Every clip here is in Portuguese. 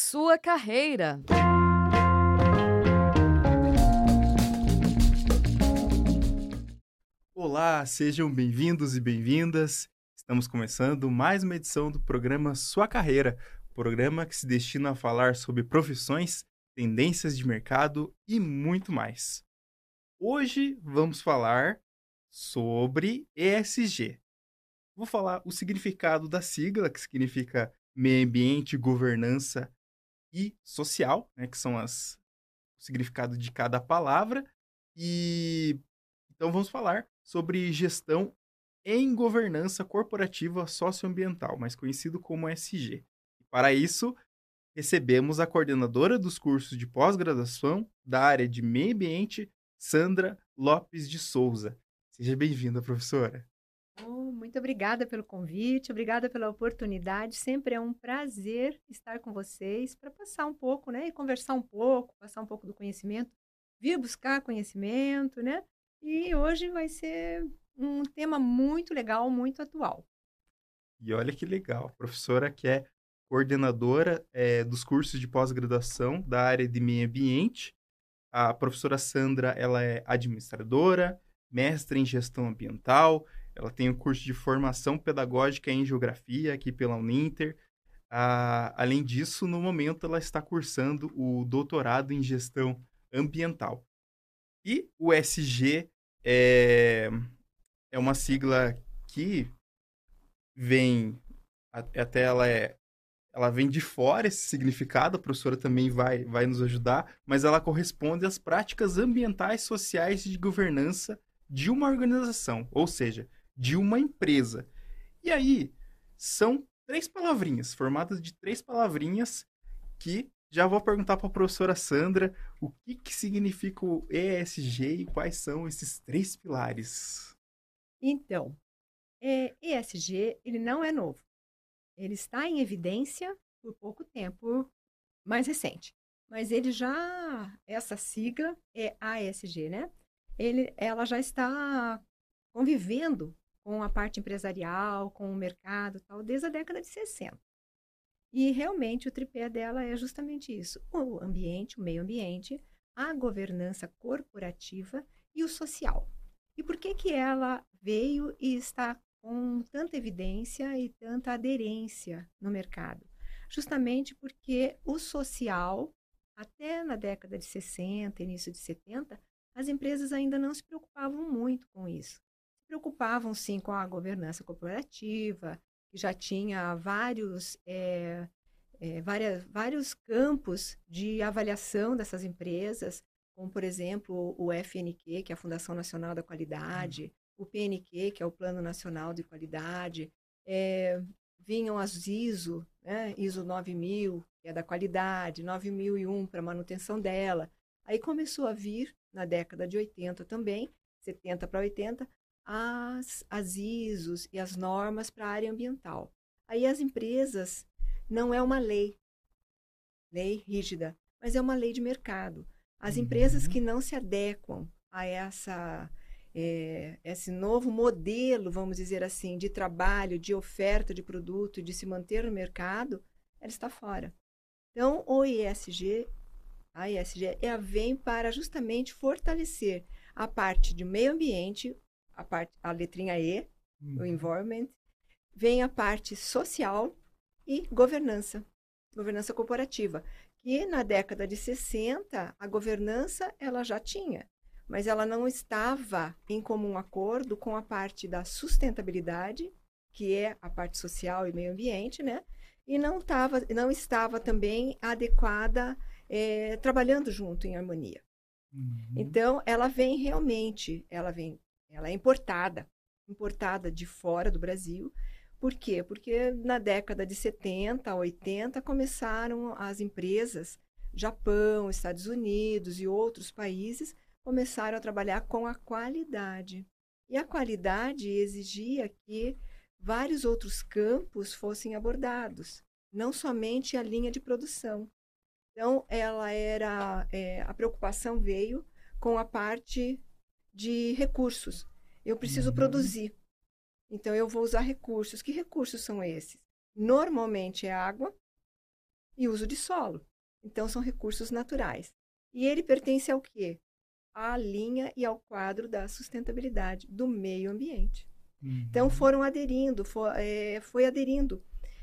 Sua carreira. Olá, sejam bem-vindos e bem-vindas. Estamos começando mais uma edição do programa Sua Carreira, programa que se destina a falar sobre profissões, tendências de mercado e muito mais. Hoje vamos falar sobre ESG. Vou falar o significado da sigla, que significa meio ambiente, governança e social, né, que são as, o significado de cada palavra. E então vamos falar sobre gestão em governança corporativa socioambiental, mais conhecido como SG. E para isso, recebemos a coordenadora dos cursos de pós-graduação da área de meio ambiente, Sandra Lopes de Souza. Seja bem-vinda, professora. Oh, muito obrigada pelo convite, obrigada pela oportunidade. Sempre é um prazer estar com vocês para passar um pouco, né, e conversar um pouco, passar um pouco do conhecimento, vir buscar conhecimento, né? E hoje vai ser um tema muito legal, muito atual. E olha que legal, a professora que é coordenadora é, dos cursos de pós-graduação da área de meio ambiente. A professora Sandra, ela é administradora, mestre em gestão ambiental, ela tem o um curso de formação pedagógica em geografia aqui pela Uninter. Ah, além disso, no momento ela está cursando o doutorado em gestão ambiental. E o SG é, é uma sigla que vem até ela é ela vem de fora esse significado, a professora também vai, vai nos ajudar, mas ela corresponde às práticas ambientais, sociais e de governança de uma organização, ou seja, de uma empresa. E aí, são três palavrinhas, formadas de três palavrinhas, que já vou perguntar para a professora Sandra o que, que significa o ESG e quais são esses três pilares. Então, é, ESG ele não é novo. Ele está em evidência por pouco tempo, mais recente. Mas ele já, essa sigla é ASG, né? Ele, ela já está convivendo com a parte empresarial, com o mercado, tal, desde a década de 60. E realmente o tripé dela é justamente isso: o ambiente, o meio ambiente, a governança corporativa e o social. E por que que ela veio e está com tanta evidência e tanta aderência no mercado? Justamente porque o social, até na década de 60, início de 70, as empresas ainda não se preocupavam muito com isso. Preocupavam sim com a governança corporativa, que já tinha vários, é, é, várias, vários campos de avaliação dessas empresas, como, por exemplo, o FNQ, que é a Fundação Nacional da Qualidade, uhum. o PNQ, que é o Plano Nacional de Qualidade, é, vinham as ISO, né? ISO 9000, que é da qualidade, 9001 para manutenção dela. Aí começou a vir, na década de 80 também, 70 para 80, as, as ISOs e as normas para a área ambiental. Aí as empresas, não é uma lei, lei rígida, mas é uma lei de mercado. As empresas uhum. que não se adequam a essa é, esse novo modelo, vamos dizer assim, de trabalho, de oferta de produto, de se manter no mercado, ela está fora. Então, o ESG, a ESG, ela vem para justamente fortalecer a parte de meio ambiente, a parte, a letrinha E, uhum. o environment, vem a parte social e governança, governança corporativa que na década de 60 a governança ela já tinha, mas ela não estava em comum acordo com a parte da sustentabilidade, que é a parte social e meio ambiente, né? E não, tava, não estava também adequada, é, trabalhando junto em harmonia. Uhum. Então, ela vem realmente, ela vem, ela é importada, importada de fora do Brasil, por quê? Porque na década de 70, 80, começaram as empresas, Japão, Estados Unidos e outros países, começaram a trabalhar com a qualidade. E a qualidade exigia que vários outros campos fossem abordados, não somente a linha de produção. Então, ela era é, a preocupação veio com a parte de recursos. Eu preciso uhum. produzir. Então, eu vou usar recursos. Que recursos são esses? Normalmente é água, e uso de solo. Então, são recursos naturais. E ele pertence ao quê? À linha e ao quadro da sustentabilidade do meio ambiente. Uhum. Então, foram aderindo, foi, é, foi aderindo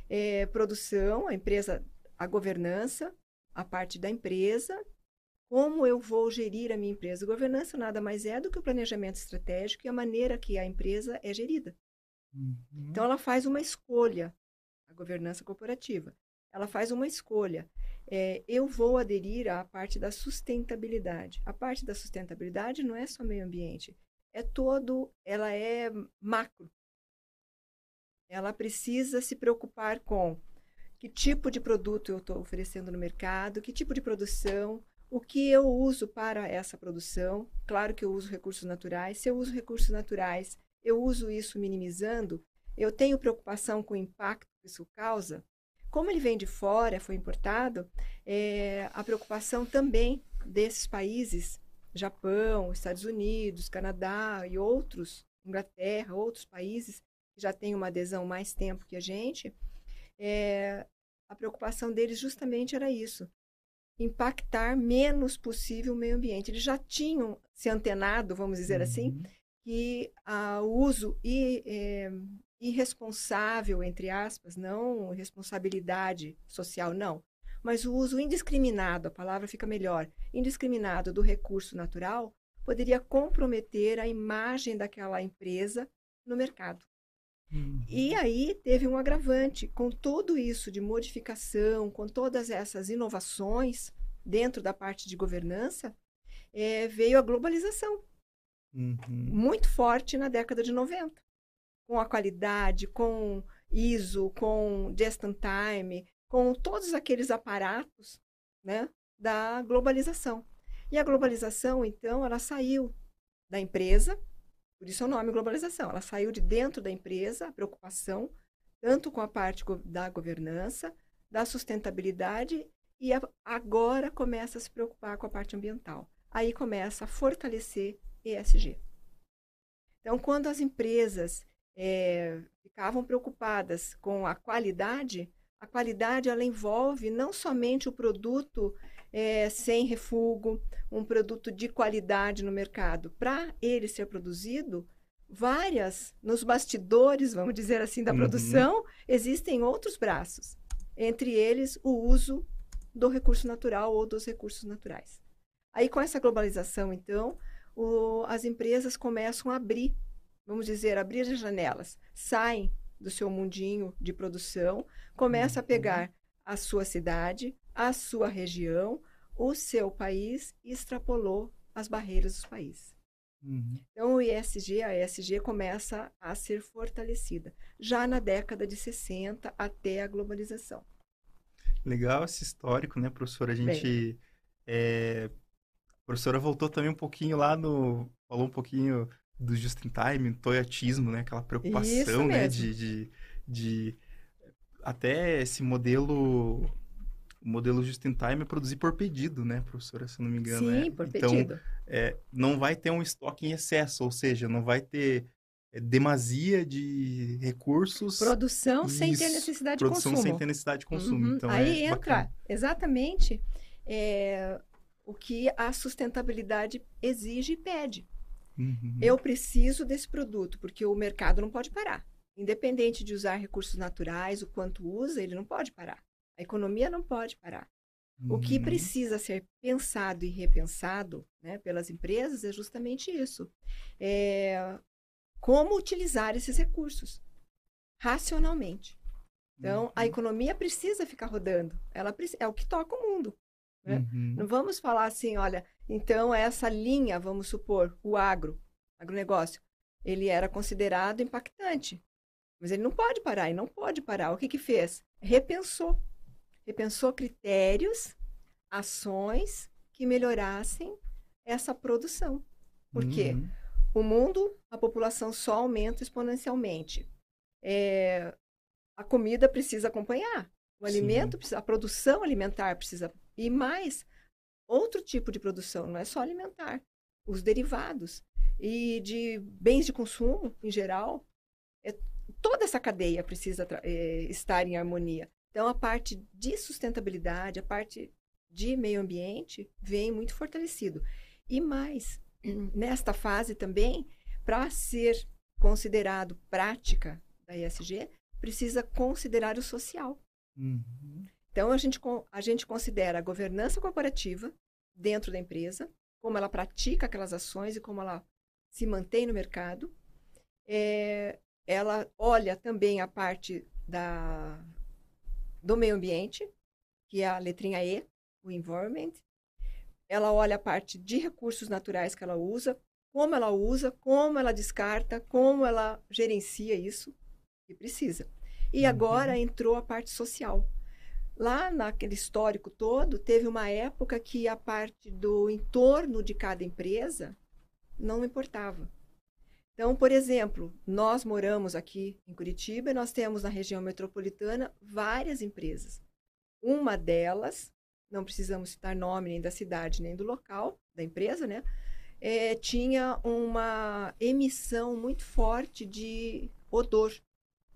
é, produção, a empresa, a governança, a parte da empresa, como eu vou gerir a minha empresa. Governança nada mais é do que o planejamento estratégico e a maneira que a empresa é gerida. Uhum. Então, ela faz uma escolha, a governança corporativa. Ela faz uma escolha. É, eu vou aderir à parte da sustentabilidade. A parte da sustentabilidade não é só meio ambiente, é todo, ela é macro. Ela precisa se preocupar com que tipo de produto eu estou oferecendo no mercado, que tipo de produção, o que eu uso para essa produção. Claro que eu uso recursos naturais. Se eu uso recursos naturais, eu uso isso minimizando. Eu tenho preocupação com o impacto que isso causa. Como ele vem de fora, foi importado, é, a preocupação também desses países, Japão, Estados Unidos, Canadá e outros, Inglaterra, outros países que já têm uma adesão mais tempo que a gente, é, a preocupação deles justamente era isso, impactar menos possível o meio ambiente. Eles já tinham se antenado, vamos dizer assim, uhum. assim, que ah, o uso e, é, irresponsável, entre aspas, não responsabilidade social, não, mas o uso indiscriminado, a palavra fica melhor, indiscriminado do recurso natural, poderia comprometer a imagem daquela empresa no mercado. E aí teve um agravante, com tudo isso de modificação, com todas essas inovações dentro da parte de governança, é, veio a globalização. Uhum. Muito forte na década de 90 com a qualidade, com ISO, com just in time, com todos aqueles aparatos né, da globalização. E a globalização, então, ela saiu da empresa, por isso é o nome globalização, ela saiu de dentro da empresa, a preocupação, tanto com a parte da governança, da sustentabilidade, e agora começa a se preocupar com a parte ambiental. Aí começa a fortalecer ESG. Então, quando as empresas é, ficavam preocupadas com a qualidade, a qualidade ela envolve não somente o produto é, sem refúgio, um produto de qualidade no mercado. Para ele ser produzido, várias, nos bastidores, vamos dizer assim, da uhum. produção, existem outros braços. Entre eles, o uso do recurso natural ou dos recursos naturais. Aí, com essa globalização, então, o, as empresas começam a abrir vamos dizer, abrir as janelas, saem do seu mundinho de produção, começa a uhum. pegar a sua cidade, a sua região, o seu país e extrapolou as barreiras dos países. Uhum. Então, o ISG, a ESG começa a ser fortalecida, já na década de 60 até a globalização. Legal esse histórico, né, professora? A gente. É... A professora voltou também um pouquinho lá no. Falou um pouquinho do just in time, toyotismo, né? Aquela preocupação, né? De, de, de, até esse modelo o modelo just in time é produzir por pedido, né, professora, se não me engano. Sim, é. por então, pedido. É, não vai ter um estoque em excesso, ou seja, não vai ter é, demasia de recursos. Produção sem ter necessidade de consumo. Produção sem ter necessidade de consumo. Uhum. Então, Aí é entra bacana. exatamente é, o que a sustentabilidade exige e pede. Uhum. Eu preciso desse produto, porque o mercado não pode parar. Independente de usar recursos naturais, o quanto usa, ele não pode parar. A economia não pode parar. O que uhum. precisa ser pensado e repensado né, pelas empresas é justamente isso. É, como utilizar esses recursos racionalmente. Então, uhum. a economia precisa ficar rodando. Ela é o que toca o mundo. Né? Uhum. Não vamos falar assim, olha, então essa linha, vamos supor, o agro, agronegócio, ele era considerado impactante. Mas ele não pode parar, ele não pode parar. O que que fez? Repensou. Repensou critérios, ações que melhorassem essa produção. Por quê? Uhum. O mundo, a população só aumenta exponencialmente. É, a comida precisa acompanhar. O Sim. alimento, a produção alimentar precisa e mais outro tipo de produção, não é só alimentar, os derivados e de bens de consumo em geral. É, toda essa cadeia precisa é, estar em harmonia. Então, a parte de sustentabilidade, a parte de meio ambiente, vem muito fortalecido. E mais, nesta fase também, para ser considerado prática da ESG, precisa considerar o social. Uhum. Então, a gente, a gente considera a governança corporativa dentro da empresa, como ela pratica aquelas ações e como ela se mantém no mercado. É, ela olha também a parte da, do meio ambiente, que é a letrinha E, o environment. Ela olha a parte de recursos naturais que ela usa, como ela usa, como ela descarta, como ela gerencia isso, que precisa. E uhum. agora entrou a parte social. Lá naquele histórico todo, teve uma época que a parte do entorno de cada empresa não importava. Então, por exemplo, nós moramos aqui em Curitiba e nós temos na região metropolitana várias empresas. Uma delas, não precisamos citar nome nem da cidade nem do local da empresa, né? É, tinha uma emissão muito forte de odor,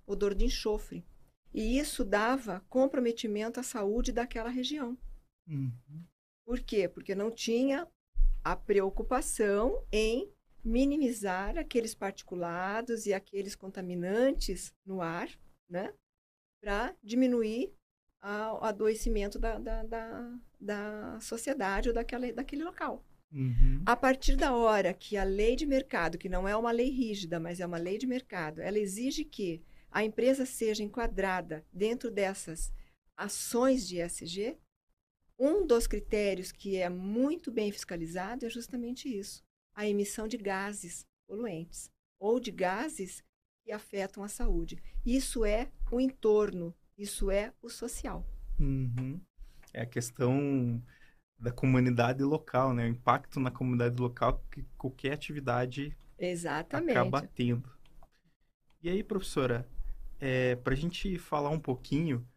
odor de enxofre. E isso dava comprometimento à saúde daquela região. Uhum. Por quê? Porque não tinha a preocupação em minimizar aqueles particulados e aqueles contaminantes no ar, né? Para diminuir o adoecimento da, da, da, da, sociedade ou daquela, daquele local. Uhum. A partir da hora que a lei de mercado, que não é uma lei rígida, mas é uma lei de mercado, ela exige que a empresa seja enquadrada dentro dessas ações de ESG, um dos critérios que é muito bem fiscalizado é justamente isso a emissão de gases poluentes ou de gases que afetam a saúde. Isso é o entorno, isso é o social. Uhum. É a questão da comunidade local, né? O impacto na comunidade local que qualquer atividade Exatamente. acaba tendo. E aí, professora, é, para a gente falar um pouquinho,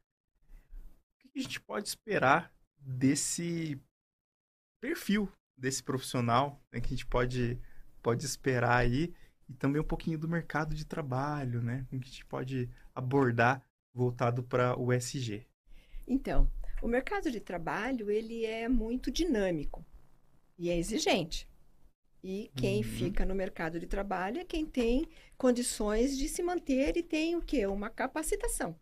o que a gente pode esperar desse perfil desse profissional né, que a gente pode, pode esperar aí e também um pouquinho do mercado de trabalho, né? Que a gente pode abordar voltado para o SG. Então, o mercado de trabalho ele é muito dinâmico e é exigente. E quem uhum. fica no mercado de trabalho é quem tem condições de se manter e tem o quê? Uma capacitação.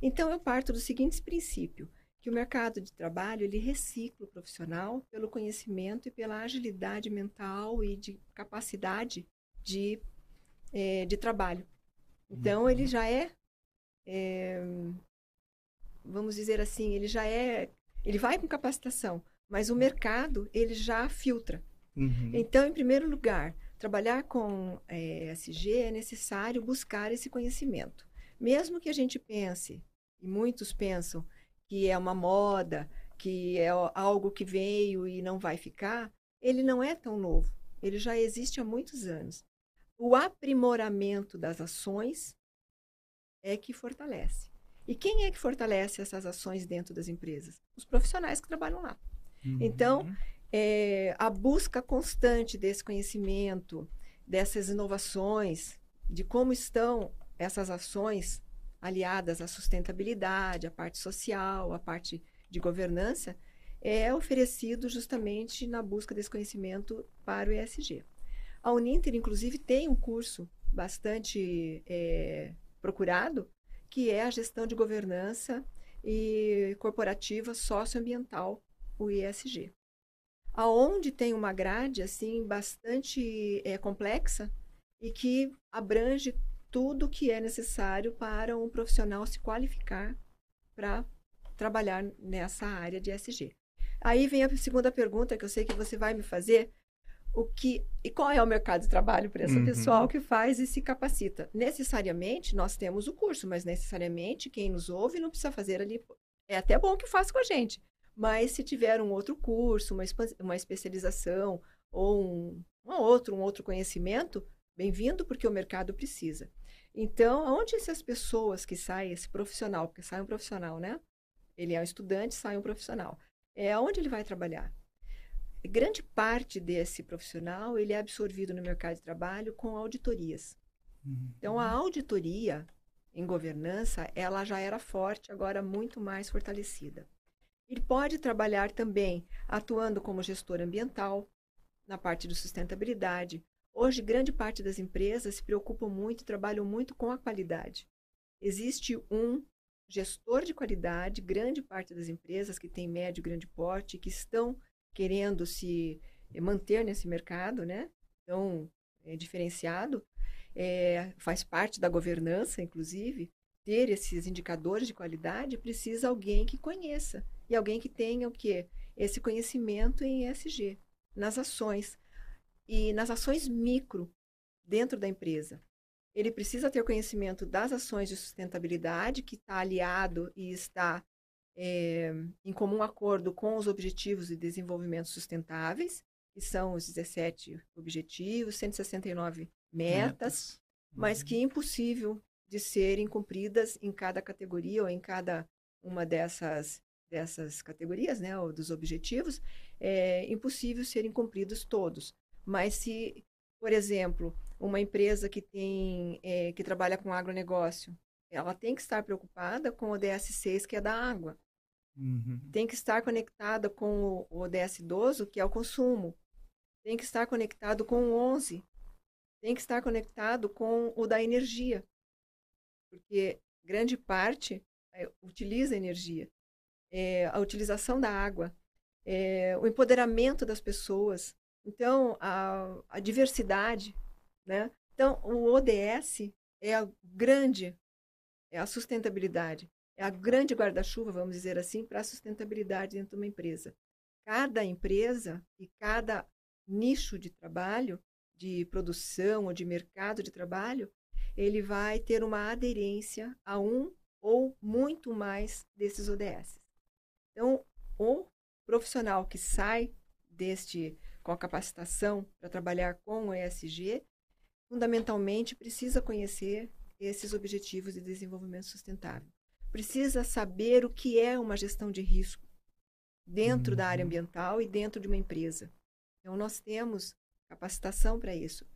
Então, eu parto do seguinte princípio que o mercado de trabalho ele recicla o profissional pelo conhecimento e pela agilidade mental e de capacidade de, é, de trabalho. Então, ele uhum. já é, é, vamos dizer assim, ele já é, ele vai com capacitação, mas o mercado ele já filtra. Uhum. Então, em primeiro lugar, trabalhar com é, SG é necessário buscar esse conhecimento. Mesmo que a gente pense, e muitos pensam, que é uma moda, que é algo que veio e não vai ficar, ele não é tão novo. Ele já existe há muitos anos. O aprimoramento das ações é que fortalece. E quem é que fortalece essas ações dentro das empresas? Os profissionais que trabalham lá. Uhum. Então, é, a busca constante desse conhecimento, dessas inovações, de como estão essas ações aliadas à sustentabilidade, à parte social, à parte de governança, é oferecido justamente na busca desse conhecimento para o ESG. A Uninter, inclusive, tem um curso bastante é, procurado, que é a gestão de governança e corporativa socioambiental, o ESG. Aonde tem uma grade assim bastante é, complexa e que abrange tudo que é necessário para um profissional se qualificar para trabalhar nessa área de SG. Aí vem a segunda pergunta que eu sei que você vai me fazer, o que e qual é o mercado de trabalho para esse uhum. pessoal que faz e se capacita? Necessariamente nós temos o curso, mas necessariamente quem nos ouve não precisa fazer ali. É até bom que faça com a gente, mas se tiver um outro curso, uma, uma especialização ou um, um outro um outro conhecimento, bem-vindo porque o mercado precisa. Então, onde essas pessoas que saem, esse profissional, porque sai um profissional, né? Ele é um estudante, sai um profissional. É onde ele vai trabalhar. Grande parte desse profissional, ele é absorvido no mercado de trabalho com auditorias. Uhum. Então, a auditoria, em governança, ela já era forte, agora muito mais fortalecida. Ele pode trabalhar também atuando como gestor ambiental, na parte de sustentabilidade. Hoje, grande parte das empresas se preocupam muito, trabalham muito com a qualidade. Existe um gestor de qualidade, grande parte das empresas que tem médio e grande porte, que estão querendo se manter nesse mercado, né? Então, é diferenciado, é, faz parte da governança, inclusive, ter esses indicadores de qualidade, precisa alguém que conheça e alguém que tenha o quê? Esse conhecimento em ESG, nas ações e nas ações micro dentro da empresa. Ele precisa ter conhecimento das ações de sustentabilidade, que está aliado e está é, em comum acordo com os Objetivos de Desenvolvimento Sustentáveis, que são os 17 objetivos, 169 metas, metas. mas uhum. que é impossível de serem cumpridas em cada categoria ou em cada uma dessas dessas categorias, né, ou dos objetivos, é impossível serem cumpridos todos. Mas se, por exemplo, uma empresa que tem é, que trabalha com agronegócio, ela tem que estar preocupada com o ODS 6, que é da água. Uhum. Tem que estar conectada com o ODS 12, que é o consumo. Tem que estar conectado com o 11. Tem que estar conectado com o da energia. Porque grande parte é, utiliza energia. É, a utilização da água, é, o empoderamento das pessoas. Então, a, a diversidade. Né? Então, o ODS é a grande, é a sustentabilidade é a grande guarda-chuva, vamos dizer assim, para a sustentabilidade dentro de uma empresa. Cada empresa e cada nicho de trabalho, de produção ou de mercado de trabalho, ele vai ter uma aderência a um ou muito mais desses ODS. Então, o profissional que sai deste com a capacitação para trabalhar com o ESG, fundamentalmente precisa conhecer esses objetivos de desenvolvimento sustentável precisa saber o que é uma gestão de risco dentro uhum. da área uhum. ambiental e dentro de uma empresa. Então, nós temos capacitação para isso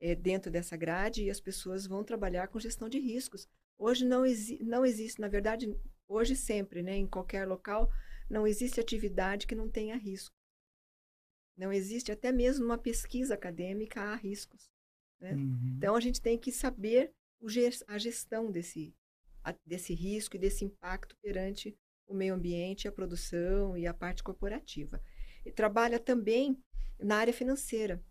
é, dentro dessa grade e as pessoas vão trabalhar com gestão de riscos. Hoje não, exi não existe, na verdade, hoje sempre, né, em qualquer local, não existe atividade que não tenha risco. Não existe, até mesmo numa pesquisa acadêmica, há riscos. Né? Uhum. Então, a gente tem que saber a gestão desse, desse risco e desse impacto perante o meio ambiente, a produção e a parte corporativa. E trabalha também na área financeira.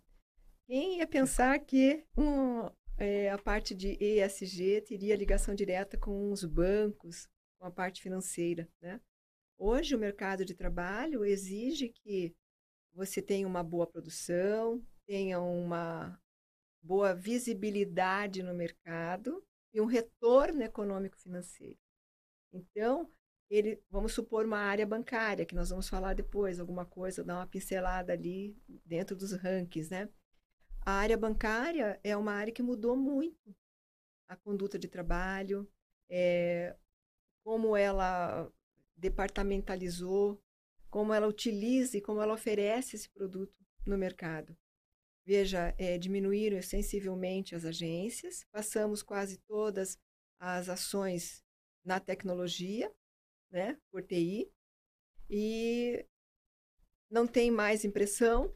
Quem ia pensar que um, é, a parte de ESG teria ligação direta com os bancos, com a parte financeira, né? Hoje o mercado de trabalho exige que você tenha uma boa produção, tenha uma boa visibilidade no mercado e um retorno econômico financeiro. Então, ele, vamos supor uma área bancária, que nós vamos falar depois, alguma coisa, dar uma pincelada ali dentro dos rankings, né? A área bancária é uma área que mudou muito a conduta de trabalho, é, como ela departamentalizou, como ela utiliza e como ela oferece esse produto no mercado. Veja, é, diminuíram sensivelmente as agências, passamos quase todas as ações na tecnologia, né, por TI, e não tem mais impressão.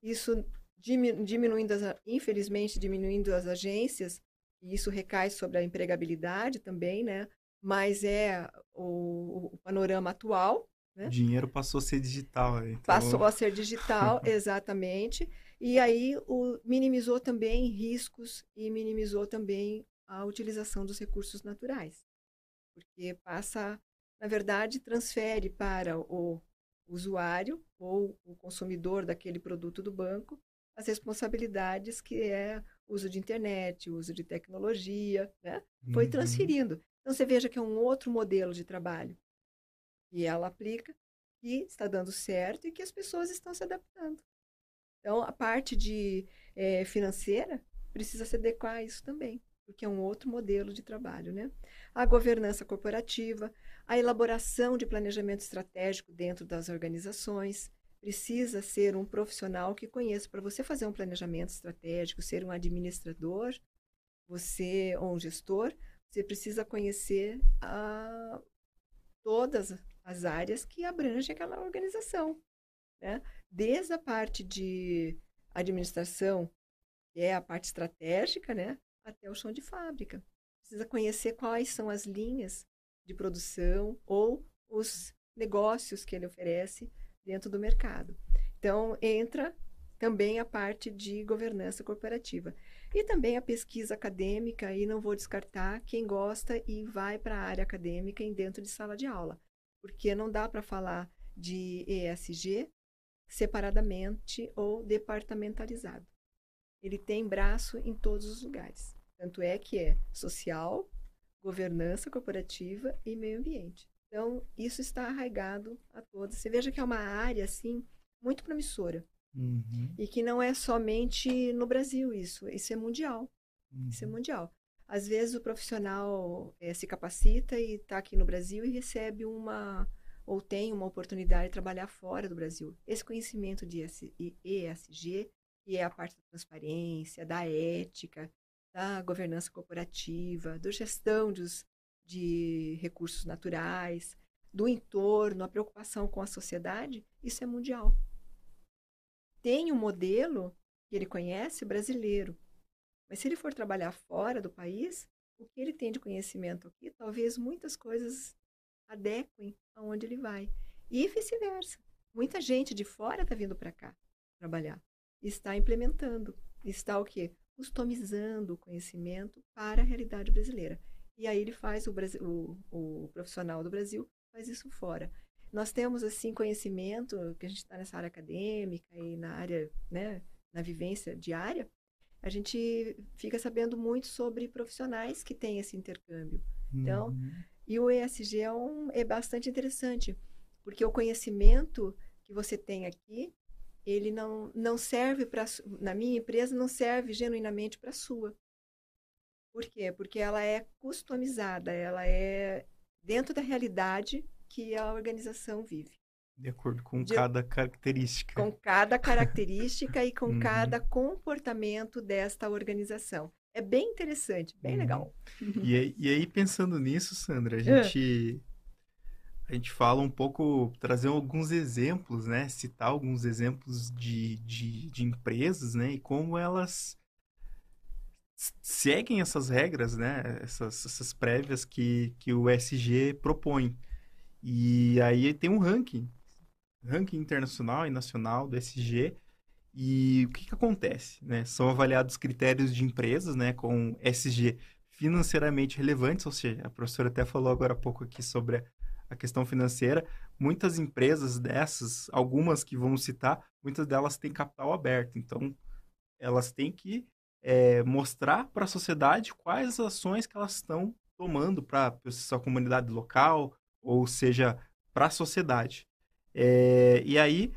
Isso diminuindo, as, infelizmente, diminuindo as agências, e isso recai sobre a empregabilidade também, né? Mas é o, o panorama atual. Né? O dinheiro passou a ser digital. Então... Passou a ser digital, exatamente. E aí o, minimizou também riscos e minimizou também a utilização dos recursos naturais. Porque passa, na verdade, transfere para o usuário ou o consumidor daquele produto do banco as responsabilidades que é uso de internet, uso de tecnologia, né? Foi uhum. transferindo. Então você veja que é um outro modelo de trabalho e ela aplica e está dando certo e que as pessoas estão se adaptando. Então, a parte de é, financeira precisa se adequar a isso também, porque é um outro modelo de trabalho, né? A governança corporativa, a elaboração de planejamento estratégico dentro das organizações, precisa ser um profissional que conheça. Para você fazer um planejamento estratégico, ser um administrador, você ou um gestor, você precisa conhecer a, todas as áreas que abrangem aquela organização. Né? Desde a parte de administração, que é a parte estratégica, né? até o chão de fábrica. Precisa conhecer quais são as linhas de produção ou os negócios que ele oferece dentro do mercado. Então, entra também a parte de governança corporativa. E também a pesquisa acadêmica, e não vou descartar quem gosta e vai para a área acadêmica em dentro de sala de aula, porque não dá para falar de ESG separadamente ou departamentalizado. Ele tem braço em todos os lugares. Tanto é que é social, governança corporativa e meio ambiente. Então, isso está arraigado a todos. Você veja que é uma área, assim, muito promissora. Uhum. E que não é somente no Brasil isso. Isso é mundial. Uhum. Isso é uhum. mundial. Às vezes o profissional é, se capacita e está aqui no Brasil e recebe uma ou tem uma oportunidade de trabalhar fora do Brasil. Esse conhecimento de ESG, que é a parte da transparência, da ética, da governança corporativa, da gestão dos, de recursos naturais, do entorno, a preocupação com a sociedade, isso é mundial. Tem um modelo que ele conhece brasileiro, mas se ele for trabalhar fora do país, o que ele tem de conhecimento aqui, talvez muitas coisas adequem aonde ele vai. E vice-versa. Muita gente de fora está vindo para cá trabalhar. Está implementando. Está o quê? Customizando o conhecimento para a realidade brasileira. E aí ele faz, o, Brasil, o, o profissional do Brasil faz isso fora. Nós temos, assim, conhecimento, que a gente está nessa área acadêmica e na área, né, na vivência diária, a gente fica sabendo muito sobre profissionais que têm esse intercâmbio. Então, uhum. e o ESG é, um, é bastante interessante, porque o conhecimento que você tem aqui, ele não, não serve para, na minha empresa, não serve genuinamente para a sua. Por quê? Porque ela é customizada, ela é dentro da realidade que a organização vive. De acordo com de, cada característica. Com cada característica e com uhum. cada comportamento desta organização. É bem interessante, bem uhum. legal. E, aí, e aí, pensando nisso, Sandra, a gente, a gente fala um pouco, trazer alguns exemplos, né? Citar alguns exemplos de, de, de empresas, né? E como elas seguem essas regras, né? Essas, essas prévias que, que o SG propõe. E aí tem um ranking, ranking internacional e nacional do SG. E o que, que acontece? Né? São avaliados critérios de empresas né, com SG financeiramente relevantes, ou seja, a professora até falou agora há pouco aqui sobre a questão financeira. Muitas empresas dessas, algumas que vamos citar, muitas delas têm capital aberto. Então, elas têm que é, mostrar para a sociedade quais as ações que elas estão tomando para sua comunidade local, ou seja, para a sociedade. É, e aí,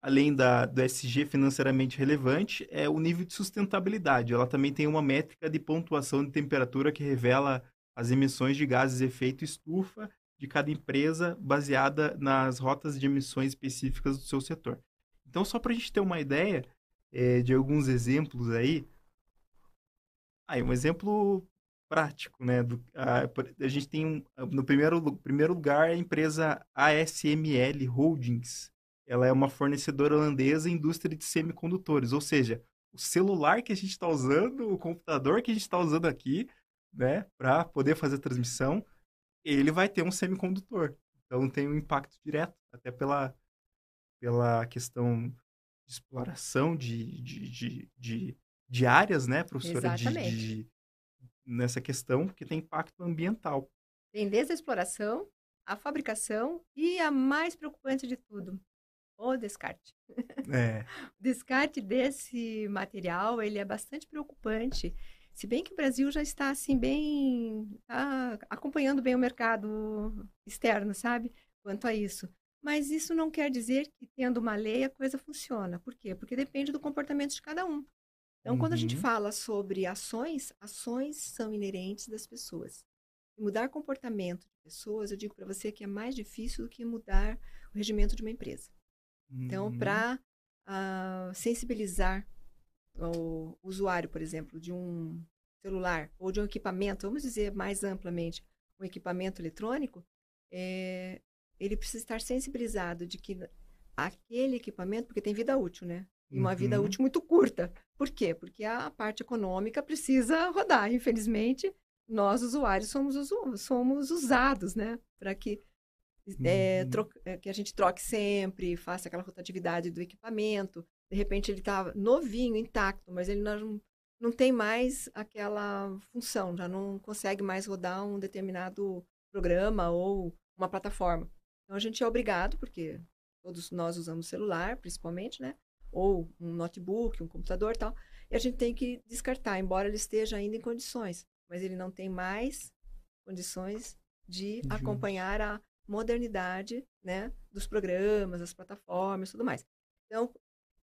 além da, do SG financeiramente relevante, é o nível de sustentabilidade. Ela também tem uma métrica de pontuação de temperatura que revela as emissões de gases de efeito estufa de cada empresa baseada nas rotas de emissões específicas do seu setor. Então, só para a gente ter uma ideia é, de alguns exemplos aí, aí um exemplo prático, né? Do, a, a, gente tem um, no primeiro, primeiro lugar a empresa ASML Holdings. Ela é uma fornecedora holandesa em indústria de semicondutores, ou seja, o celular que a gente está usando, o computador que a gente está usando aqui, né, para poder fazer transmissão, ele vai ter um semicondutor. Então tem um impacto direto, até pela, pela questão de exploração de, de, de, de, de áreas, né, professora? Exatamente. De, de, nessa questão, porque tem impacto ambiental. Tem desde a exploração, a fabricação e a mais preocupante de tudo, o descarte. É. o descarte desse material, ele é bastante preocupante. Se bem que o Brasil já está assim bem tá acompanhando bem o mercado externo, sabe? Quanto a isso. Mas isso não quer dizer que tendo uma lei a coisa funciona. Por quê? Porque depende do comportamento de cada um. Então, uhum. quando a gente uhum. fala sobre ações, ações são inerentes das pessoas. E mudar comportamento de pessoas, eu digo para você que é mais difícil do que mudar o regimento de uma empresa. Então, uhum. Então, para uh, sensibilizar o usuário, por exemplo, de um celular ou de um equipamento, vamos dizer mais amplamente, um equipamento eletrônico, é, ele precisa estar sensibilizado de que aquele equipamento, porque tem vida útil, né? E uma uhum. vida útil muito curta. Por quê? Porque a parte econômica precisa rodar. Infelizmente, nós, usuários, somos, somos usados, né? Para que, é, uhum. que a gente troque sempre, faça aquela rotatividade do equipamento. De repente, ele está novinho, intacto, mas ele não, não tem mais aquela função, já não consegue mais rodar um determinado programa ou uma plataforma. Então, a gente é obrigado, porque todos nós usamos celular, principalmente, né? Ou um notebook, um computador e tal. E a gente tem que descartar, embora ele esteja ainda em condições. Mas ele não tem mais condições de acompanhar a modernidade, né? Dos programas, das plataformas e tudo mais. Então,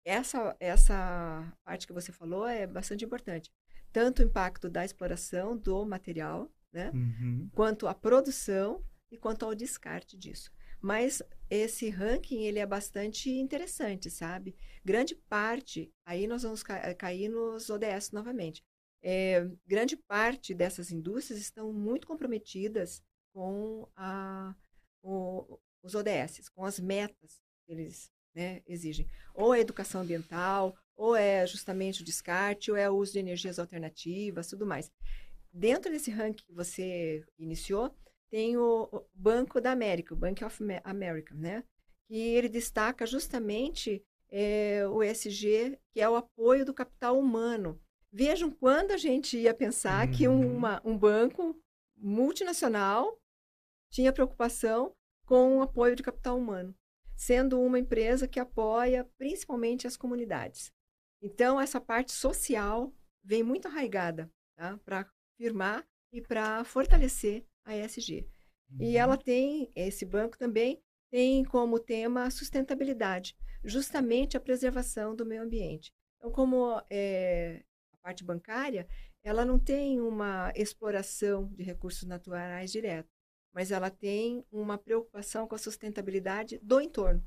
essa, essa parte que você falou é bastante importante. Tanto o impacto da exploração do material, né? Uhum. Quanto a produção e quanto ao descarte disso. Mas esse ranking ele é bastante interessante, sabe? Grande parte, aí nós vamos ca cair nos ODS novamente. É, grande parte dessas indústrias estão muito comprometidas com a, o, os ODS, com as metas que eles né, exigem. Ou é educação ambiental, ou é justamente o descarte, ou é o uso de energias alternativas, tudo mais. Dentro desse ranking que você iniciou, tem o, Banco da América, o Bank of America, né? Que ele destaca justamente é, o ESG, que é o apoio do capital humano. Vejam quando a gente ia pensar uhum. que uma, um banco multinacional tinha preocupação com o apoio de capital humano, sendo uma empresa que apoia principalmente as comunidades. Então, essa parte social vem muito arraigada tá? para firmar e para fortalecer a ESG. Uhum. E ela tem, esse banco também tem como tema a sustentabilidade, justamente a preservação do meio ambiente. Então, como é, a parte bancária, ela não tem uma exploração de recursos naturais direto, mas ela tem uma preocupação com a sustentabilidade do entorno.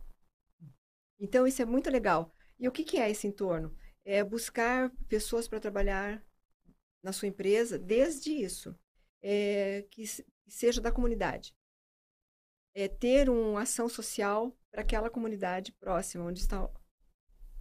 Então, isso é muito legal. E o que, que é esse entorno? É buscar pessoas para trabalhar na sua empresa desde isso é, que, que seja da comunidade. É ter uma ação social para aquela comunidade próxima, onde está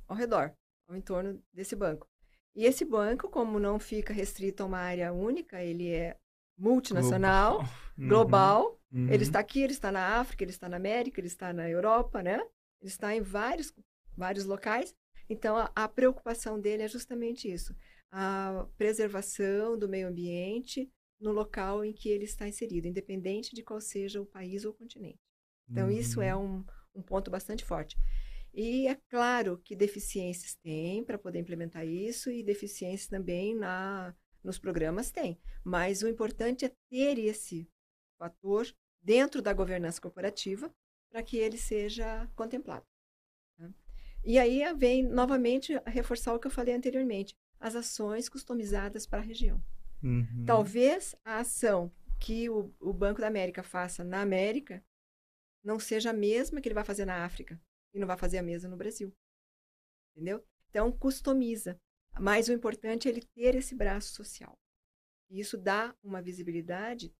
ao redor, ao entorno desse banco. E esse banco, como não fica restrito a uma área única, ele é multinacional, global, global. Uhum. ele está aqui, ele está na África, ele está na América, ele está na Europa, né? Ele está em vários, vários locais. Então, a, a preocupação dele é justamente isso: a preservação do meio ambiente, no local em que ele está inserido, independente de qual seja o país ou o continente. Então, uhum. isso é uhum. um, um ponto bastante forte. E é claro que deficiências tem para poder implementar isso e deficiências também na, nos programas tem. Mas o importante é ter esse fator dentro da governança corporativa para que ele seja contemplado. Tá? E aí vem novamente reforçar o que eu falei anteriormente: as ações customizadas para a região. Uhum. Talvez a ação que o, o Banco da América faça na América não seja a mesma que ele vai fazer na África e não vai fazer a mesma no Brasil. Entendeu? Então, customiza. Mas o importante é ele ter esse braço social. E isso dá uma visibilidade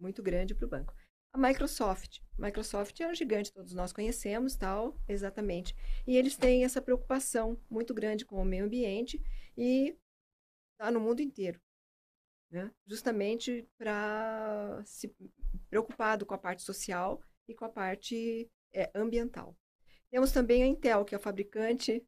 muito grande para o banco. A Microsoft. Microsoft é um gigante, todos nós conhecemos, tal, exatamente. E eles têm essa preocupação muito grande com o meio ambiente e está no mundo inteiro né? justamente para se preocupado com a parte social e com a parte é, ambiental. Temos também a Intel, que é o fabricante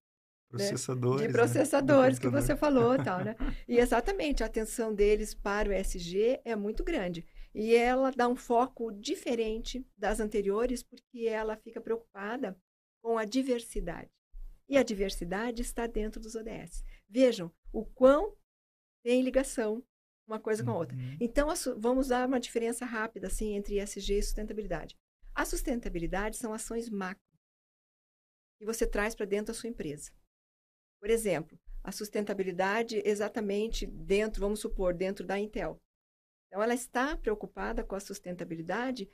processadores, né? de processadores né? que você falou, tal, né? E exatamente a atenção deles para o SG é muito grande. E ela dá um foco diferente das anteriores, porque ela fica preocupada com a diversidade. E a diversidade está dentro dos ODS. Vejam o quão tem ligação uma coisa com a outra. Uhum. Então, vamos dar uma diferença rápida assim entre ESG e sustentabilidade. A sustentabilidade são ações macro que você traz para dentro da sua empresa. Por exemplo, a sustentabilidade exatamente dentro, vamos supor, dentro da Intel. Então, ela está preocupada com a sustentabilidade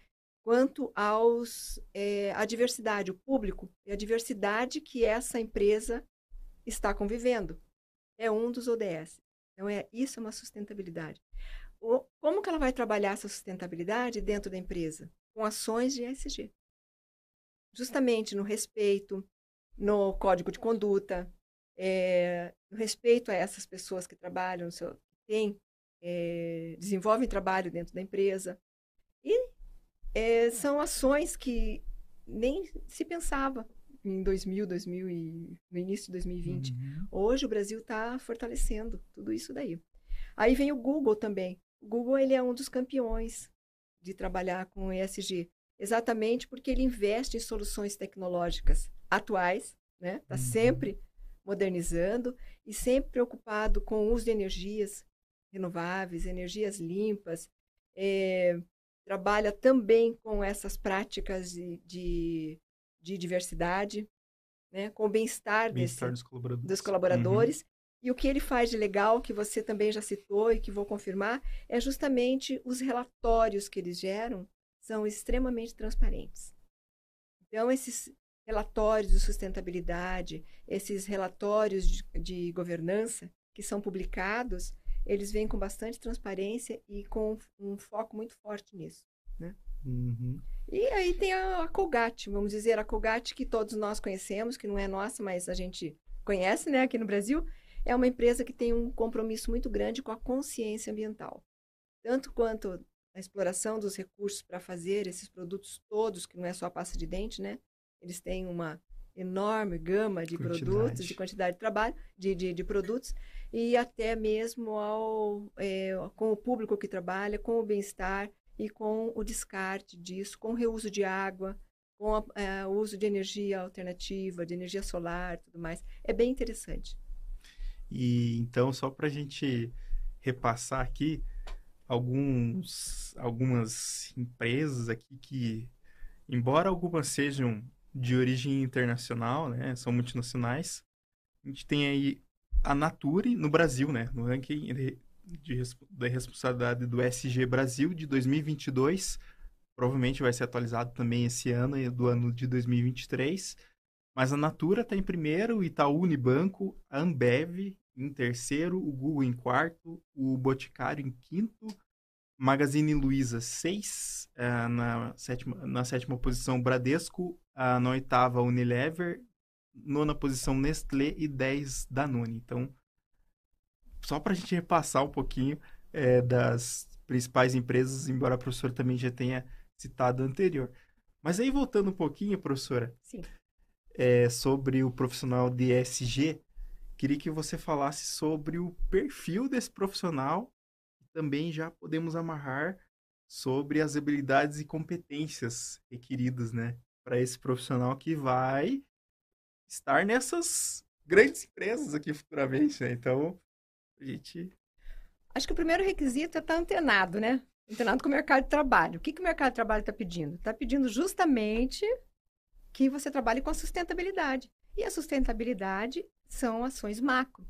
quanto aos é, a diversidade, o público e a diversidade que essa empresa está convivendo. É um dos ODS. Então, é, isso é uma sustentabilidade. O, como que ela vai trabalhar essa sustentabilidade dentro da empresa? Com ações de ESG. Justamente no respeito, no código de conduta, é, no respeito a essas pessoas que trabalham, seu, é, desenvolvem trabalho dentro da empresa. E é, são ações que nem se pensava em 2000, 2000 e no início de 2020. Uhum. Hoje o Brasil está fortalecendo tudo isso daí. Aí vem o Google também. O Google ele é um dos campeões de trabalhar com ESG, exatamente porque ele investe em soluções tecnológicas atuais, né? Está uhum. sempre modernizando e sempre preocupado com o uso de energias renováveis, energias limpas. É, trabalha também com essas práticas de, de de diversidade, né, com o bem-estar bem dos colaboradores. Dos colaboradores. Uhum. E o que ele faz de legal, que você também já citou e que vou confirmar, é justamente os relatórios que eles geram são extremamente transparentes. Então, esses relatórios de sustentabilidade, esses relatórios de, de governança que são publicados, eles vêm com bastante transparência e com um foco muito forte nisso. Né? Uhum. E aí tem a, a Colgate, vamos dizer, a Colgate que todos nós conhecemos, que não é nossa, mas a gente conhece, né, aqui no Brasil, é uma empresa que tem um compromisso muito grande com a consciência ambiental. Tanto quanto a exploração dos recursos para fazer esses produtos todos, que não é só a pasta de dente, né? Eles têm uma enorme gama de quantidade. produtos, de quantidade de trabalho, de, de, de produtos, e até mesmo ao, é, com o público que trabalha, com o bem-estar e com o descarte disso, com o reuso de água, com é, o uso de energia alternativa, de energia solar, tudo mais. É bem interessante. E então, só para a gente repassar aqui, alguns, algumas empresas aqui que, embora algumas sejam de origem internacional, né, são multinacionais, a gente tem aí a Nature no Brasil, né, no ranking de, da responsabilidade do SG Brasil de 2022. Provavelmente vai ser atualizado também esse ano e do ano de 2023. Mas a Natura está em primeiro, o Itaú Unibanco, a Ambev em terceiro, o Google em quarto, o Boticário em quinto, Magazine Luiza seis, uh, na, sétima, na sétima posição Bradesco, na oitava Unilever, nona posição Nestlé e 10 Danone. Então, só para a gente repassar um pouquinho é, das principais empresas, embora a professora também já tenha citado anterior. Mas aí, voltando um pouquinho, professora. É, sobre o profissional de ESG, queria que você falasse sobre o perfil desse profissional também já podemos amarrar sobre as habilidades e competências requeridas, né, para esse profissional que vai estar nessas grandes empresas aqui futuramente, né? Então, a gente. Acho que o primeiro requisito é estar antenado, né? Antenado com o mercado de trabalho. O que, que o mercado de trabalho está pedindo? Está pedindo justamente que você trabalhe com a sustentabilidade. E a sustentabilidade são ações macro.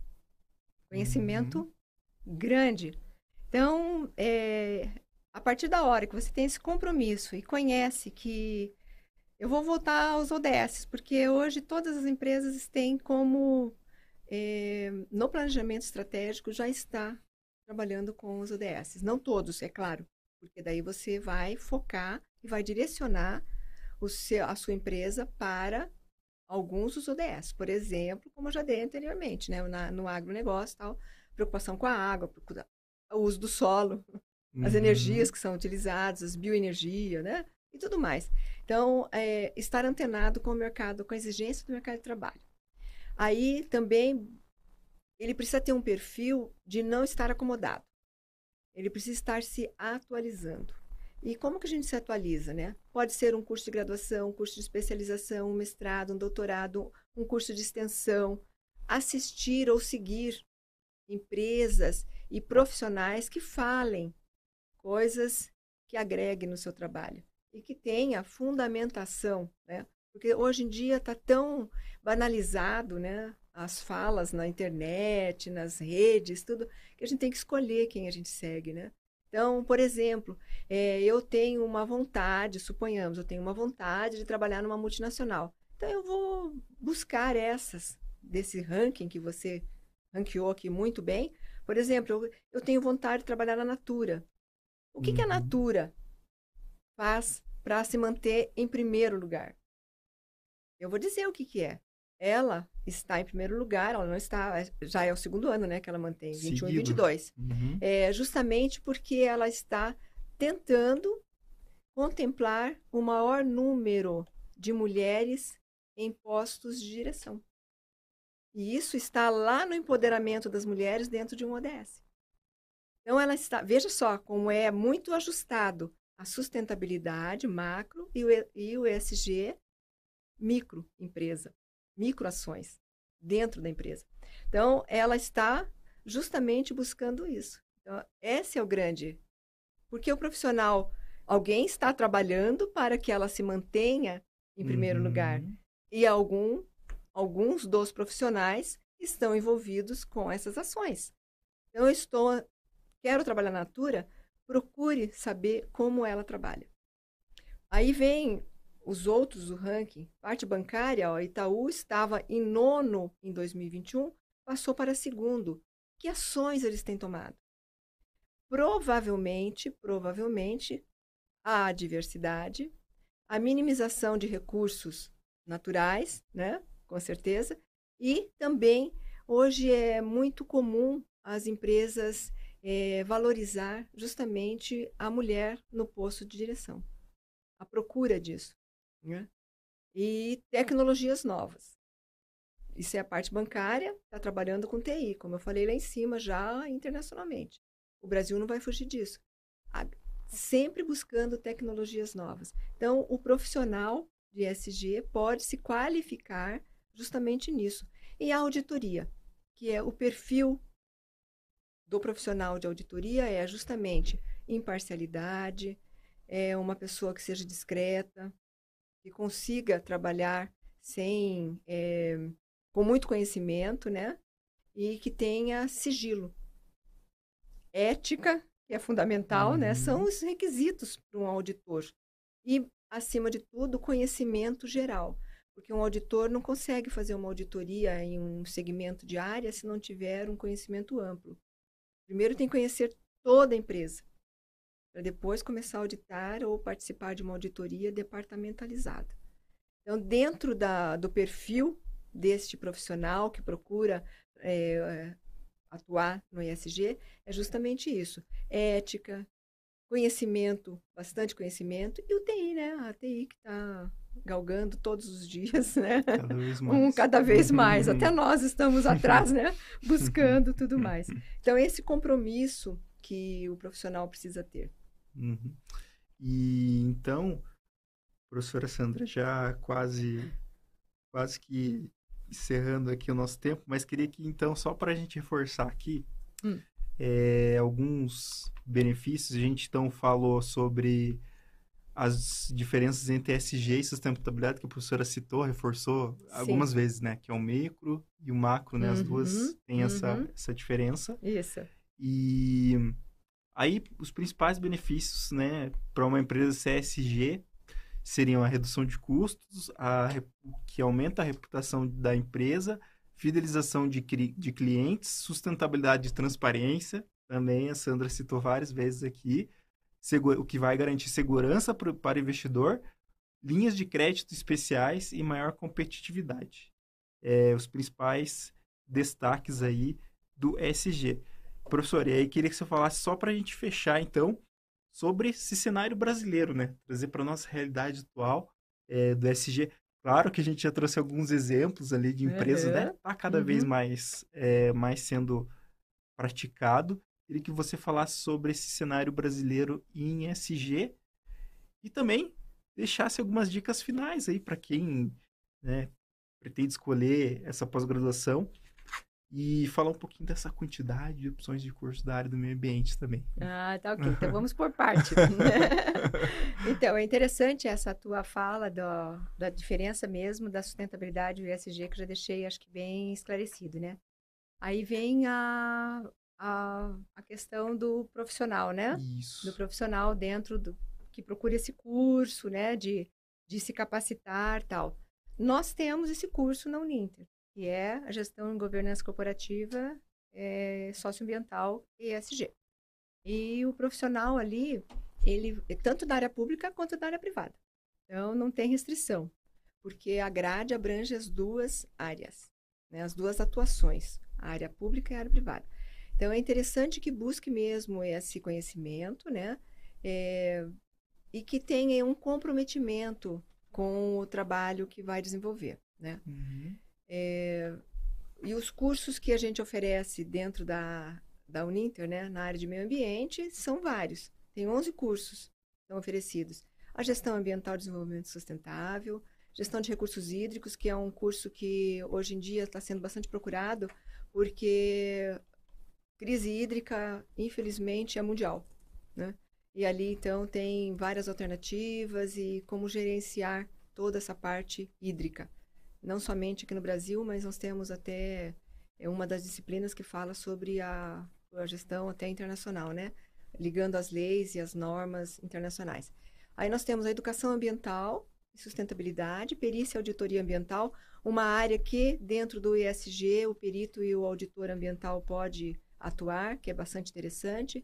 Conhecimento uhum. grande. Então, é, a partir da hora que você tem esse compromisso e conhece que. Eu vou voltar aos ODS, porque hoje todas as empresas têm como é, no planejamento estratégico já está trabalhando com os ODS. Não todos, é claro, porque daí você vai focar e vai direcionar seu, a sua empresa para alguns dos ODS. Por exemplo, como eu já dei anteriormente, né, Na, no agronegócio, tal, preocupação com a água, o uso do solo, uhum. as energias que são utilizadas, as bioenergia, né? E tudo mais. Então, é, estar antenado com o mercado, com a exigência do mercado de trabalho. Aí também ele precisa ter um perfil de não estar acomodado. Ele precisa estar se atualizando. E como que a gente se atualiza, né? Pode ser um curso de graduação, um curso de especialização, um mestrado, um doutorado, um curso de extensão, assistir ou seguir empresas e profissionais que falem coisas que agreguem no seu trabalho e que tenha fundamentação, né? Porque hoje em dia está tão banalizado, né? As falas na internet, nas redes, tudo, que a gente tem que escolher quem a gente segue, né? Então, por exemplo, é, eu tenho uma vontade, suponhamos, eu tenho uma vontade de trabalhar numa multinacional. Então, eu vou buscar essas desse ranking que você ranqueou aqui muito bem. Por exemplo, eu, eu tenho vontade de trabalhar na Natura. O que, uhum. que a uhum. Natura faz para se manter em primeiro lugar? Eu vou dizer o que, que é. Ela está em primeiro lugar, ela não está, já é o segundo ano, né, que ela mantém, 21 Seguido. e 22. Uhum. É justamente porque ela está tentando contemplar o maior número de mulheres em postos de direção. E isso está lá no empoderamento das mulheres dentro de um ODS. Então ela está, veja só como é muito ajustado a sustentabilidade macro e o, e o ESG micro empresa, microações dentro da empresa. Então ela está justamente buscando isso. Então, esse é o grande, porque o profissional, alguém está trabalhando para que ela se mantenha em primeiro uhum. lugar e algum alguns dos profissionais estão envolvidos com essas ações. Então, eu estou, quero trabalhar na Natura, procure saber como ela trabalha. Aí vem os outros do ranking. Parte bancária, ó, Itaú estava em nono em 2021, passou para segundo. Que ações eles têm tomado? Provavelmente, provavelmente, a diversidade, a minimização de recursos naturais, né? com certeza. E também, hoje é muito comum as empresas é, valorizar justamente a mulher no posto de direção. A procura disso. Né? E tecnologias novas. Isso é a parte bancária, está trabalhando com TI, como eu falei lá em cima, já internacionalmente. O Brasil não vai fugir disso. Sempre buscando tecnologias novas. Então, o profissional de SG pode se qualificar justamente nisso. E a auditoria, que é o perfil do profissional de auditoria, é justamente imparcialidade, é uma pessoa que seja discreta, que consiga trabalhar sem é, com muito conhecimento, né? E que tenha sigilo. Ética, que é fundamental, uhum. né? São uhum. os requisitos para um auditor. E, acima de tudo, conhecimento geral. Porque um auditor não consegue fazer uma auditoria em um segmento de área se não tiver um conhecimento amplo. Primeiro tem que conhecer toda a empresa, para depois começar a auditar ou participar de uma auditoria departamentalizada. Então, dentro da, do perfil deste profissional que procura é, atuar no ESG, é justamente isso: ética, conhecimento, bastante conhecimento, e o TI, né? A TI que está galgando todos os dias, né? Cada vez mais. Um cada vez mais. Até nós estamos atrás, né? Buscando tudo mais. Então, esse compromisso que o profissional precisa ter. Uhum. E então, professora Sandra, já quase, quase que encerrando aqui o nosso tempo, mas queria que então, só para a gente reforçar aqui, hum. é, alguns benefícios, a gente então falou sobre as diferenças entre SG e sustentabilidade que a professora citou, reforçou Sim. algumas vezes, né? Que é o micro e o macro, né? As duas uhum, têm uhum. essa, essa diferença. Isso. E aí, os principais benefícios, né, para uma empresa CSG seriam a redução de custos, a, que aumenta a reputação da empresa, fidelização de, de clientes, sustentabilidade e transparência, também a Sandra citou várias vezes aqui, o que vai garantir segurança para o investidor, linhas de crédito especiais e maior competitividade. É, os principais destaques aí do SG. Professor, e aí queria que você falasse só para a gente fechar, então, sobre esse cenário brasileiro, né? Trazer para a nossa realidade atual é, do SG. Claro que a gente já trouxe alguns exemplos ali de empresas, né? Tá cada uhum. vez mais, é, mais sendo praticado. Queria que você falasse sobre esse cenário brasileiro em SG e também deixasse algumas dicas finais aí para quem né, pretende escolher essa pós-graduação e falar um pouquinho dessa quantidade de opções de curso da área do meio ambiente também. Ah, tá ok. Então vamos por parte. então, é interessante essa tua fala do, da diferença mesmo da sustentabilidade e o ESG, que eu já deixei, acho que bem esclarecido, né? Aí vem a, a, a questão do profissional, né? Isso. Do profissional dentro do que procura esse curso, né? De, de se capacitar tal. Nós temos esse curso na Uninter, que é a gestão em governança corporativa é, socioambiental ESG. E o profissional ali, ele tanto da área pública quanto da área privada. Então, não tem restrição, porque a grade abrange as duas áreas, né, as duas atuações, a área pública e a área privada. Então, é interessante que busque mesmo esse conhecimento, né? É, e que tenha um comprometimento com o trabalho que vai desenvolver, né? Uhum. É, e os cursos que a gente oferece dentro da, da Uninter, né, na área de meio ambiente, são vários. Tem 11 cursos são oferecidos. A gestão ambiental e desenvolvimento sustentável, gestão de recursos hídricos, que é um curso que hoje em dia está sendo bastante procurado, porque crise hídrica, infelizmente, é mundial, né? E ali, então, tem várias alternativas e como gerenciar toda essa parte hídrica. Não somente aqui no Brasil, mas nós temos até é uma das disciplinas que fala sobre a, a gestão até internacional, né? Ligando as leis e as normas internacionais. Aí nós temos a educação ambiental e sustentabilidade, perícia e auditoria ambiental, uma área que dentro do ESG o perito e o auditor ambiental pode atuar, que é bastante interessante.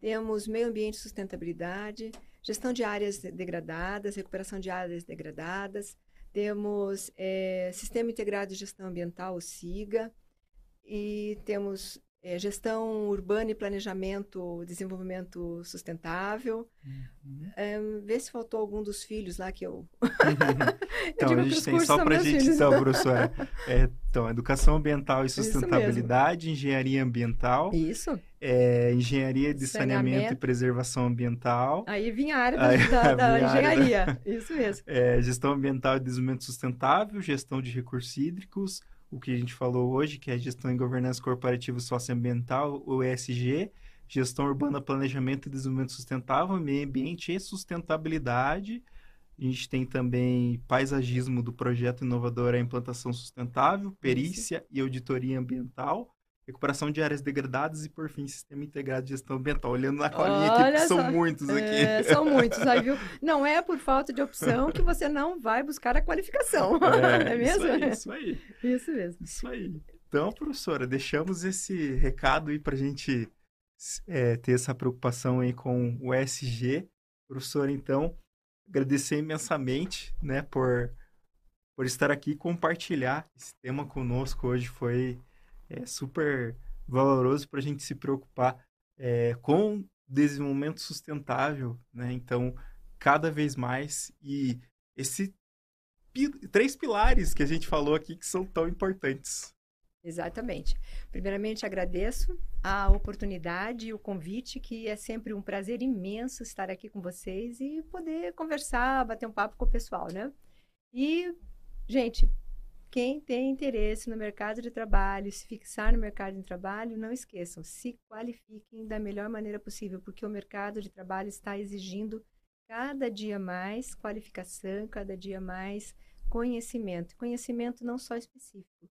Temos meio ambiente e sustentabilidade, gestão de áreas degradadas, recuperação de áreas degradadas. Temos é, Sistema Integrado de Gestão Ambiental, o SIGA. E temos é, gestão urbana e planejamento, desenvolvimento sustentável. Uhum. É, vê se faltou algum dos filhos lá que eu. então, eu a gente tem só para a gente, então, professora. É, então, educação ambiental e sustentabilidade, engenharia ambiental. Isso. É, engenharia de saneamento. saneamento. e preservação ambiental. Aí vinha a área da, Aí, da, da engenharia. Da... Isso mesmo. É, gestão ambiental e desenvolvimento sustentável, gestão de recursos hídricos o que a gente falou hoje, que é gestão e governança corporativa socioambiental, o ESG, gestão urbana, planejamento e desenvolvimento sustentável, meio ambiente e sustentabilidade. A gente tem também paisagismo do projeto inovador a implantação sustentável, perícia Isso. e auditoria ambiental recuperação de áreas degradadas e, por fim, sistema integrado de gestão ambiental. Olhando na colinha aqui, porque são muitos aqui. É, são muitos, aí, viu? Não é por falta de opção que você não vai buscar a qualificação. É, é mesmo? Isso aí, isso aí. Isso mesmo. Isso aí. Então, professora, deixamos esse recado aí para a gente é, ter essa preocupação aí com o SG. Professora, então, agradecer imensamente, né, por, por estar aqui e compartilhar esse tema conosco hoje. Foi é super valoroso para a gente se preocupar é, com desenvolvimento sustentável, né? Então, cada vez mais e esse três pilares que a gente falou aqui que são tão importantes. Exatamente. Primeiramente, agradeço a oportunidade e o convite, que é sempre um prazer imenso estar aqui com vocês e poder conversar, bater um papo com o pessoal, né? E, gente, quem tem interesse no mercado de trabalho, se fixar no mercado de trabalho, não esqueçam, se qualifiquem da melhor maneira possível, porque o mercado de trabalho está exigindo cada dia mais qualificação, cada dia mais conhecimento. Conhecimento não só específico,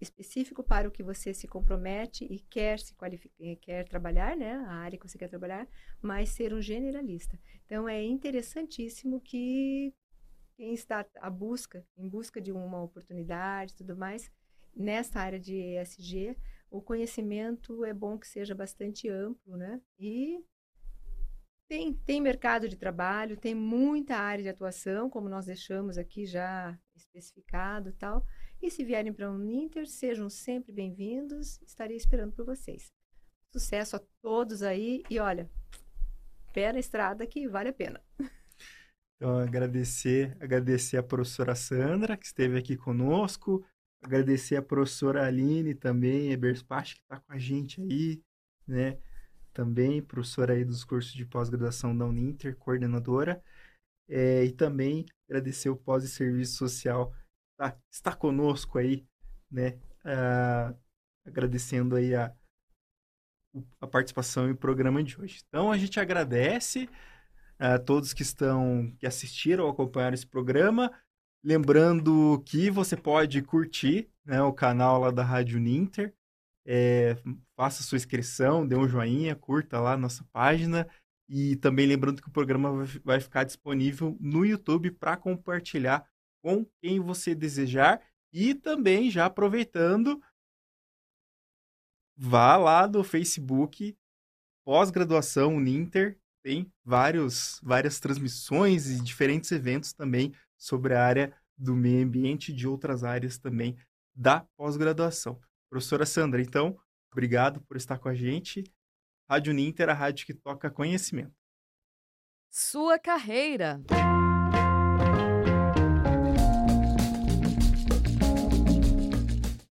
específico para o que você se compromete e quer se qualificar, quer trabalhar, né, a área que você quer trabalhar, mas ser um generalista. Então é interessantíssimo que quem está à busca, em busca de uma oportunidade tudo mais, nessa área de ESG, o conhecimento é bom que seja bastante amplo, né? E tem, tem mercado de trabalho, tem muita área de atuação, como nós deixamos aqui já especificado tal. E se vierem para o Uninter, sejam sempre bem-vindos, estarei esperando por vocês. Sucesso a todos aí e olha, pé na estrada que vale a pena. Então, agradecer, agradecer a professora Sandra, que esteve aqui conosco, agradecer a professora Aline também, Eberspache, que está com a gente aí, né? Também, professora aí dos cursos de pós-graduação da Uninter, coordenadora. É, e também agradecer o pós e serviço social tá, está conosco aí, né? Ah, agradecendo aí a, a participação e o programa de hoje. Então, a gente agradece a todos que estão que assistiram ou acompanharam esse programa. Lembrando que você pode curtir né, o canal lá da Rádio Ninter. É, faça sua inscrição, dê um joinha, curta lá a nossa página. E também lembrando que o programa vai ficar disponível no YouTube para compartilhar com quem você desejar. E também já aproveitando, vá lá do Facebook, pós-graduação Uninter, tem vários, várias transmissões e diferentes eventos também sobre a área do meio ambiente e de outras áreas também da pós-graduação. Professora Sandra, então, obrigado por estar com a gente. Rádio Ninter, a rádio que toca conhecimento. Sua carreira.